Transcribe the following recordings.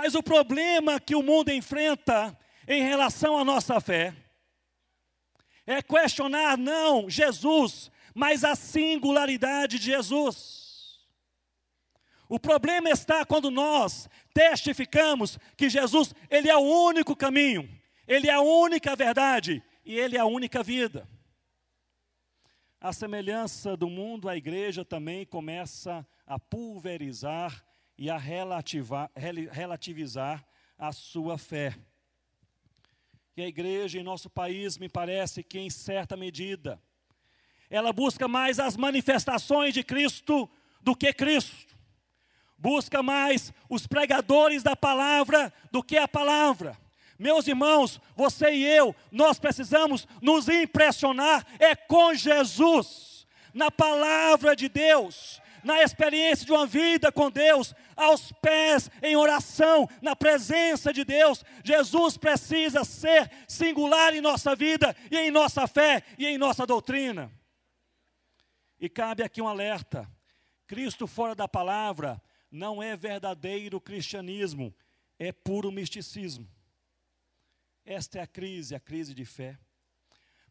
Mas o problema que o mundo enfrenta em relação à nossa fé é questionar não Jesus, mas a singularidade de Jesus. O problema está quando nós testificamos que Jesus, ele é o único caminho, ele é a única verdade e ele é a única vida. A semelhança do mundo, a igreja também começa a pulverizar e a relativizar a sua fé. E a igreja em nosso país, me parece que em certa medida, ela busca mais as manifestações de Cristo do que Cristo. Busca mais os pregadores da palavra do que a palavra. Meus irmãos, você e eu, nós precisamos nos impressionar é com Jesus, na palavra de Deus, na experiência de uma vida com Deus, aos pés, em oração, na presença de Deus. Jesus precisa ser singular em nossa vida, e em nossa fé, e em nossa doutrina. E cabe aqui um alerta: Cristo fora da palavra não é verdadeiro cristianismo, é puro misticismo. Esta é a crise, a crise de fé.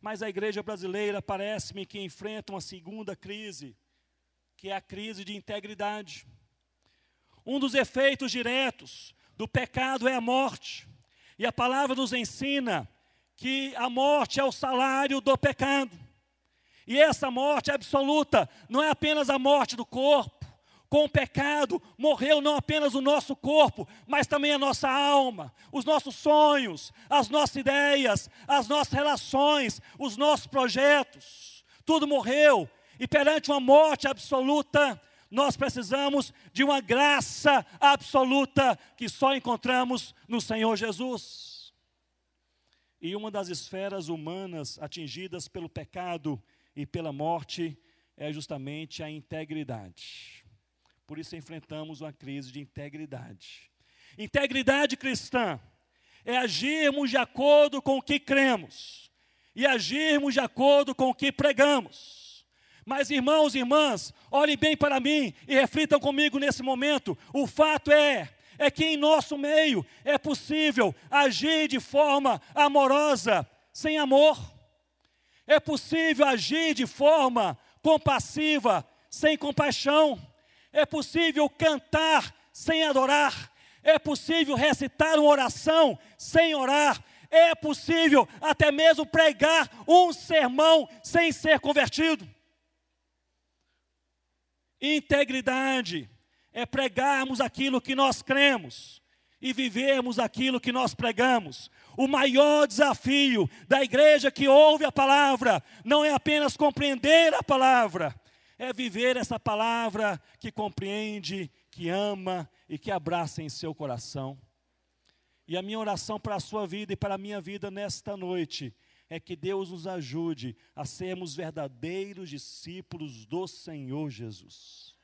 Mas a igreja brasileira parece-me que enfrenta uma segunda crise, que é a crise de integridade. Um dos efeitos diretos do pecado é a morte. E a palavra nos ensina que a morte é o salário do pecado. E essa morte absoluta não é apenas a morte do corpo. Com o pecado morreu não apenas o nosso corpo, mas também a nossa alma, os nossos sonhos, as nossas ideias, as nossas relações, os nossos projetos. Tudo morreu e perante uma morte absoluta, nós precisamos de uma graça absoluta que só encontramos no Senhor Jesus. E uma das esferas humanas atingidas pelo pecado e pela morte é justamente a integridade. Por isso enfrentamos uma crise de integridade. Integridade cristã é agirmos de acordo com o que cremos e agirmos de acordo com o que pregamos. Mas irmãos e irmãs, olhem bem para mim e reflitam comigo nesse momento. O fato é é que em nosso meio é possível agir de forma amorosa sem amor. É possível agir de forma compassiva sem compaixão. É possível cantar sem adorar. É possível recitar uma oração sem orar. É possível até mesmo pregar um sermão sem ser convertido. Integridade é pregarmos aquilo que nós cremos e vivermos aquilo que nós pregamos. O maior desafio da igreja que ouve a palavra não é apenas compreender a palavra, é viver essa palavra que compreende, que ama e que abraça em seu coração. E a minha oração para a sua vida e para a minha vida nesta noite é que Deus nos ajude a sermos verdadeiros discípulos do Senhor Jesus.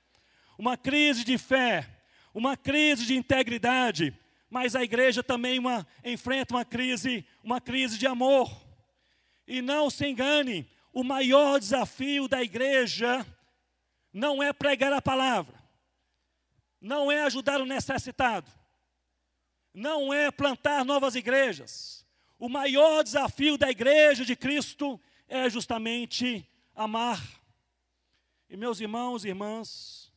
Uma crise de fé, uma crise de integridade, mas a igreja também uma, enfrenta uma crise, uma crise de amor. E não se engane, o maior desafio da igreja não é pregar a palavra, não é ajudar o necessitado, não é plantar novas igrejas, o maior desafio da igreja de Cristo é justamente amar. E meus irmãos e irmãs,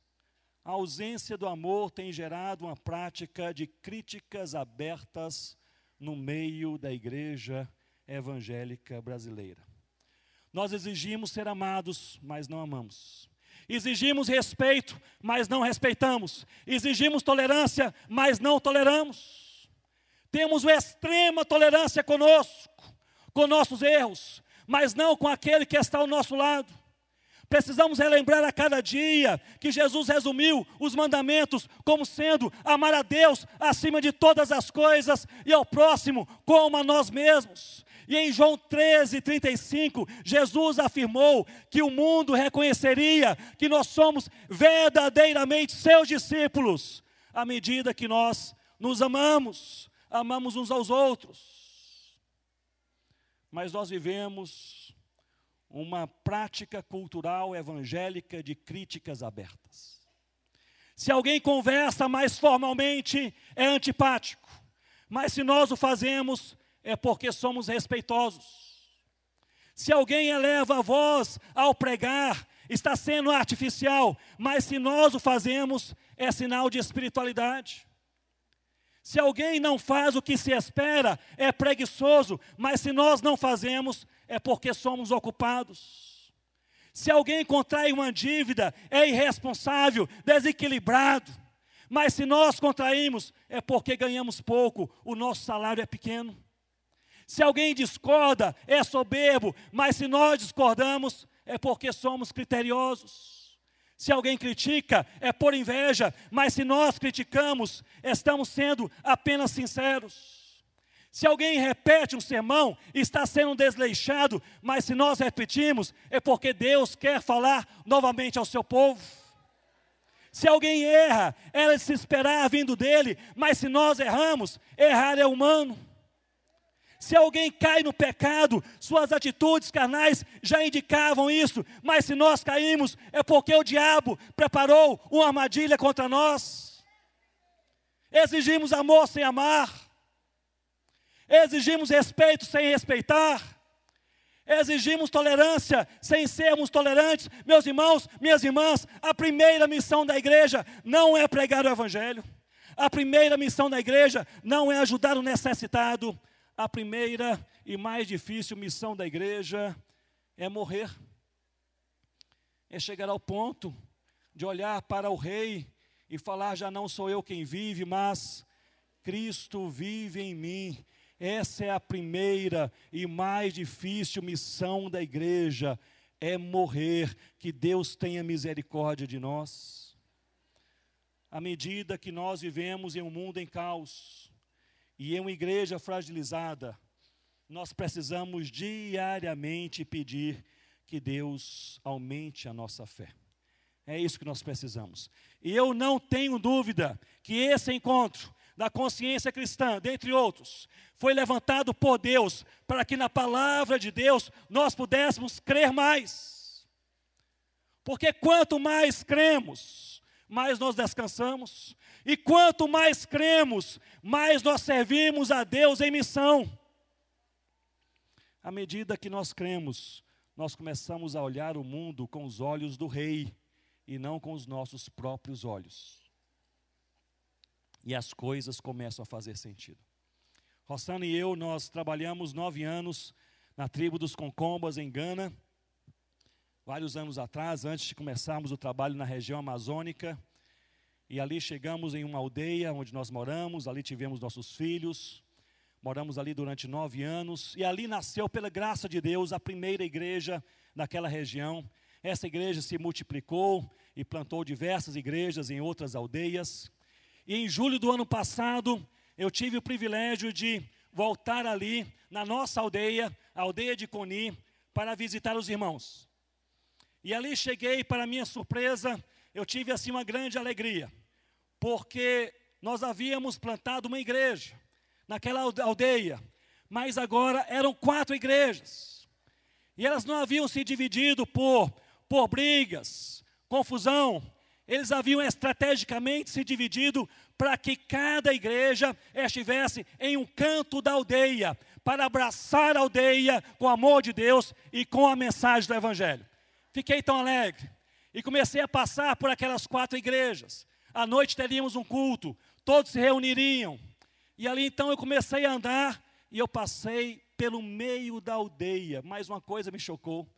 a ausência do amor tem gerado uma prática de críticas abertas no meio da igreja evangélica brasileira. Nós exigimos ser amados, mas não amamos. Exigimos respeito, mas não respeitamos. Exigimos tolerância, mas não toleramos. Temos extrema tolerância conosco, com nossos erros, mas não com aquele que está ao nosso lado. Precisamos relembrar a cada dia que Jesus resumiu os mandamentos como sendo amar a Deus acima de todas as coisas e ao próximo como a nós mesmos. E em João 13, 35, Jesus afirmou que o mundo reconheceria que nós somos verdadeiramente seus discípulos, à medida que nós nos amamos amamos uns aos outros. Mas nós vivemos uma prática cultural evangélica de críticas abertas. Se alguém conversa mais formalmente, é antipático. Mas se nós o fazemos, é porque somos respeitosos. Se alguém eleva a voz ao pregar, está sendo artificial, mas se nós o fazemos, é sinal de espiritualidade. Se alguém não faz o que se espera, é preguiçoso, mas se nós não fazemos, é porque somos ocupados. Se alguém contrai uma dívida, é irresponsável, desequilibrado. Mas se nós contraímos, é porque ganhamos pouco, o nosso salário é pequeno. Se alguém discorda, é soberbo, mas se nós discordamos, é porque somos criteriosos. Se alguém critica, é por inveja, mas se nós criticamos, estamos sendo apenas sinceros. Se alguém repete um sermão, está sendo desleixado, mas se nós repetimos, é porque Deus quer falar novamente ao seu povo. Se alguém erra, era de se esperar vindo dele, mas se nós erramos, errar é humano. Se alguém cai no pecado, suas atitudes carnais já indicavam isso, mas se nós caímos, é porque o diabo preparou uma armadilha contra nós. Exigimos amor sem amar, exigimos respeito sem respeitar, exigimos tolerância sem sermos tolerantes. Meus irmãos, minhas irmãs, a primeira missão da igreja não é pregar o Evangelho. A primeira missão da igreja não é ajudar o necessitado. A primeira e mais difícil missão da igreja é morrer. É chegar ao ponto de olhar para o rei e falar: já não sou eu quem vive, mas Cristo vive em mim. Essa é a primeira e mais difícil missão da igreja: é morrer. Que Deus tenha misericórdia de nós. À medida que nós vivemos em um mundo em caos, e em uma igreja fragilizada, nós precisamos diariamente pedir que Deus aumente a nossa fé. É isso que nós precisamos. E eu não tenho dúvida que esse encontro da consciência cristã, dentre outros, foi levantado por Deus para que na palavra de Deus nós pudéssemos crer mais. Porque quanto mais cremos, mais nós descansamos, e quanto mais cremos, mais nós servimos a Deus em missão. À medida que nós cremos, nós começamos a olhar o mundo com os olhos do Rei e não com os nossos próprios olhos. E as coisas começam a fazer sentido. Rossana e eu, nós trabalhamos nove anos na tribo dos Concombas, em Gana. Vários anos atrás, antes de começarmos o trabalho na região amazônica, e ali chegamos em uma aldeia onde nós moramos, ali tivemos nossos filhos, moramos ali durante nove anos, e ali nasceu, pela graça de Deus, a primeira igreja naquela região. Essa igreja se multiplicou e plantou diversas igrejas em outras aldeias. E em julho do ano passado, eu tive o privilégio de voltar ali, na nossa aldeia, a aldeia de Coni, para visitar os irmãos. E ali cheguei, para minha surpresa, eu tive assim uma grande alegria, porque nós havíamos plantado uma igreja naquela aldeia, mas agora eram quatro igrejas. E elas não haviam se dividido por, por brigas, confusão, eles haviam estrategicamente se dividido para que cada igreja estivesse em um canto da aldeia, para abraçar a aldeia com o amor de Deus e com a mensagem do Evangelho. Fiquei tão alegre e comecei a passar por aquelas quatro igrejas. À noite teríamos um culto, todos se reuniriam. E ali então eu comecei a andar e eu passei pelo meio da aldeia. Mais uma coisa me chocou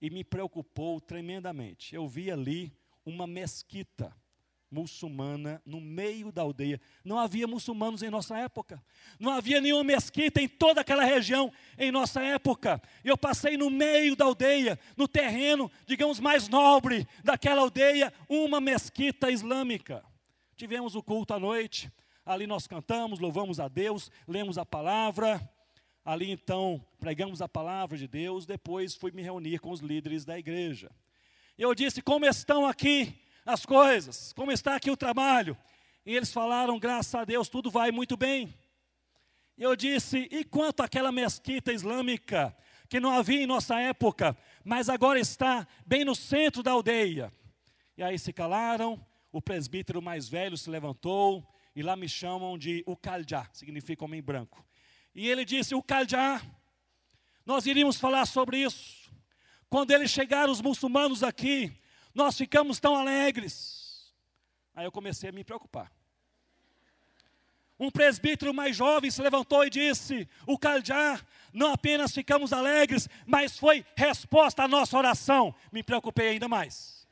e me preocupou tremendamente. Eu vi ali uma mesquita muçulmana no meio da aldeia. Não havia muçulmanos em nossa época. Não havia nenhuma mesquita em toda aquela região em nossa época. Eu passei no meio da aldeia, no terreno, digamos, mais nobre daquela aldeia, uma mesquita islâmica. Tivemos o culto à noite. Ali nós cantamos, louvamos a Deus, lemos a palavra. Ali então pregamos a palavra de Deus. Depois fui me reunir com os líderes da igreja. Eu disse: Como estão aqui as coisas, como está aqui o trabalho. E eles falaram, graças a Deus, tudo vai muito bem. Eu disse, e quanto àquela mesquita islâmica, que não havia em nossa época, mas agora está bem no centro da aldeia? E aí se calaram, o presbítero mais velho se levantou e lá me chamam de o Kaljá, significa homem branco. E ele disse: O Kaljá, nós iríamos falar sobre isso. Quando eles chegaram, os muçulmanos aqui, nós ficamos tão alegres. Aí eu comecei a me preocupar. Um presbítero mais jovem se levantou e disse: O Kaljá, não apenas ficamos alegres, mas foi resposta à nossa oração. Me preocupei ainda mais.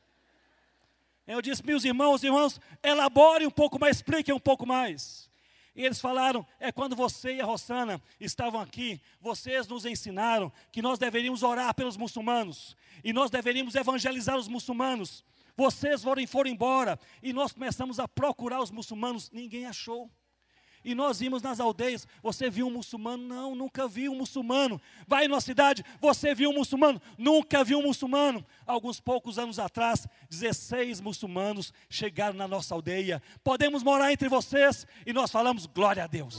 Eu disse, meus irmãos, irmãos, elabore um pouco mais, explique um pouco mais. E eles falaram: é quando você e a Rossana estavam aqui, vocês nos ensinaram que nós deveríamos orar pelos muçulmanos, e nós deveríamos evangelizar os muçulmanos. Vocês foram, foram embora, e nós começamos a procurar os muçulmanos, ninguém achou. E nós vimos nas aldeias, você viu um muçulmano? Não, nunca vi um muçulmano. Vai numa cidade, você viu um muçulmano? Nunca vi um muçulmano. Alguns poucos anos atrás, 16 muçulmanos chegaram na nossa aldeia. Podemos morar entre vocês? E nós falamos, glória a Deus.